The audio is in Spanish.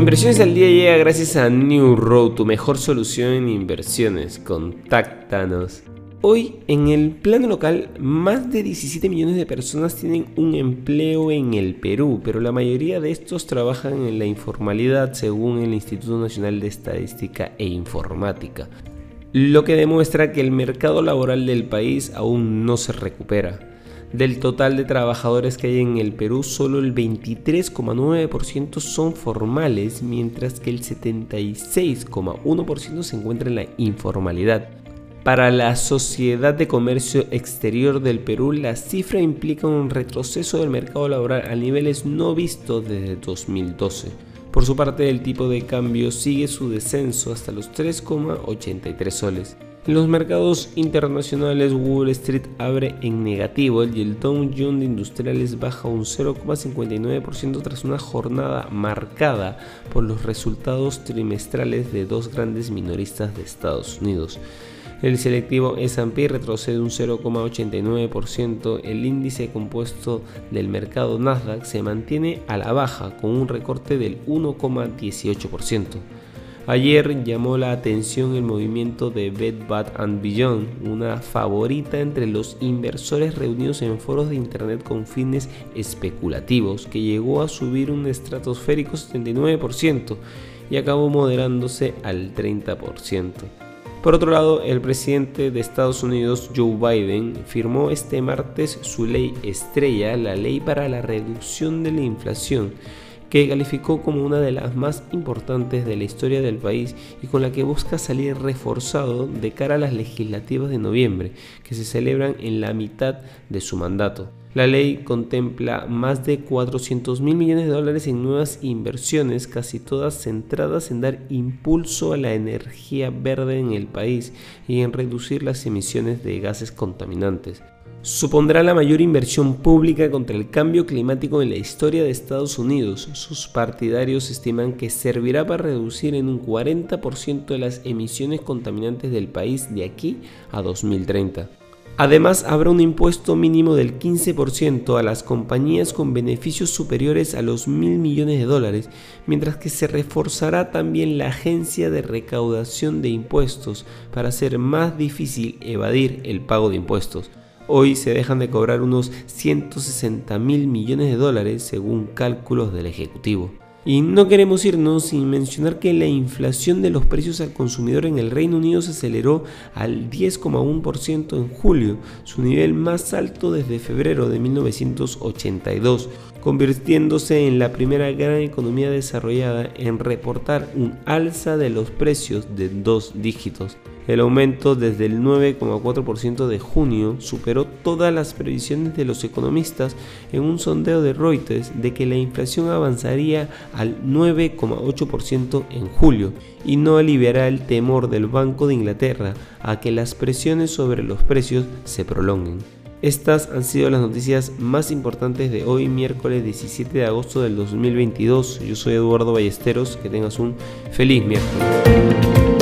Inversiones al día llega gracias a New Road, tu mejor solución en inversiones. Contáctanos. Hoy, en el plano local, más de 17 millones de personas tienen un empleo en el Perú, pero la mayoría de estos trabajan en la informalidad según el Instituto Nacional de Estadística e Informática, lo que demuestra que el mercado laboral del país aún no se recupera. Del total de trabajadores que hay en el Perú, solo el 23,9% son formales, mientras que el 76,1% se encuentra en la informalidad. Para la Sociedad de Comercio Exterior del Perú, la cifra implica un retroceso del mercado laboral a niveles no vistos desde 2012. Por su parte, el tipo de cambio sigue su descenso hasta los 3,83 soles. En los mercados internacionales, Wall Street abre en negativo y el Dow Jones de Industriales baja un 0,59% tras una jornada marcada por los resultados trimestrales de dos grandes minoristas de Estados Unidos. El selectivo S&P retrocede un 0,89%, el índice compuesto del mercado Nasdaq se mantiene a la baja con un recorte del 1,18%. Ayer llamó la atención el movimiento de Bed Bath Beyond, una favorita entre los inversores reunidos en foros de internet con fines especulativos, que llegó a subir un estratosférico 79% y acabó moderándose al 30%. Por otro lado, el presidente de Estados Unidos, Joe Biden, firmó este martes su ley estrella, la ley para la reducción de la inflación, que calificó como una de las más importantes de la historia del país y con la que busca salir reforzado de cara a las legislativas de noviembre, que se celebran en la mitad de su mandato. La ley contempla más de 400 mil millones de dólares en nuevas inversiones, casi todas centradas en dar impulso a la energía verde en el país y en reducir las emisiones de gases contaminantes supondrá la mayor inversión pública contra el cambio climático en la historia de Estados Unidos. Sus partidarios estiman que servirá para reducir en un 40% de las emisiones contaminantes del país de aquí a 2030. Además, habrá un impuesto mínimo del 15% a las compañías con beneficios superiores a los mil millones de dólares, mientras que se reforzará también la agencia de recaudación de impuestos para hacer más difícil evadir el pago de impuestos. Hoy se dejan de cobrar unos 160 mil millones de dólares según cálculos del Ejecutivo. Y no queremos irnos sin mencionar que la inflación de los precios al consumidor en el Reino Unido se aceleró al 10,1% en julio, su nivel más alto desde febrero de 1982, convirtiéndose en la primera gran economía desarrollada en reportar un alza de los precios de dos dígitos. El aumento desde el 9,4% de junio superó todas las previsiones de los economistas en un sondeo de Reuters de que la inflación avanzaría al 9,8% en julio y no aliviará el temor del Banco de Inglaterra a que las presiones sobre los precios se prolonguen. Estas han sido las noticias más importantes de hoy, miércoles 17 de agosto del 2022. Yo soy Eduardo Ballesteros, que tengas un feliz miércoles.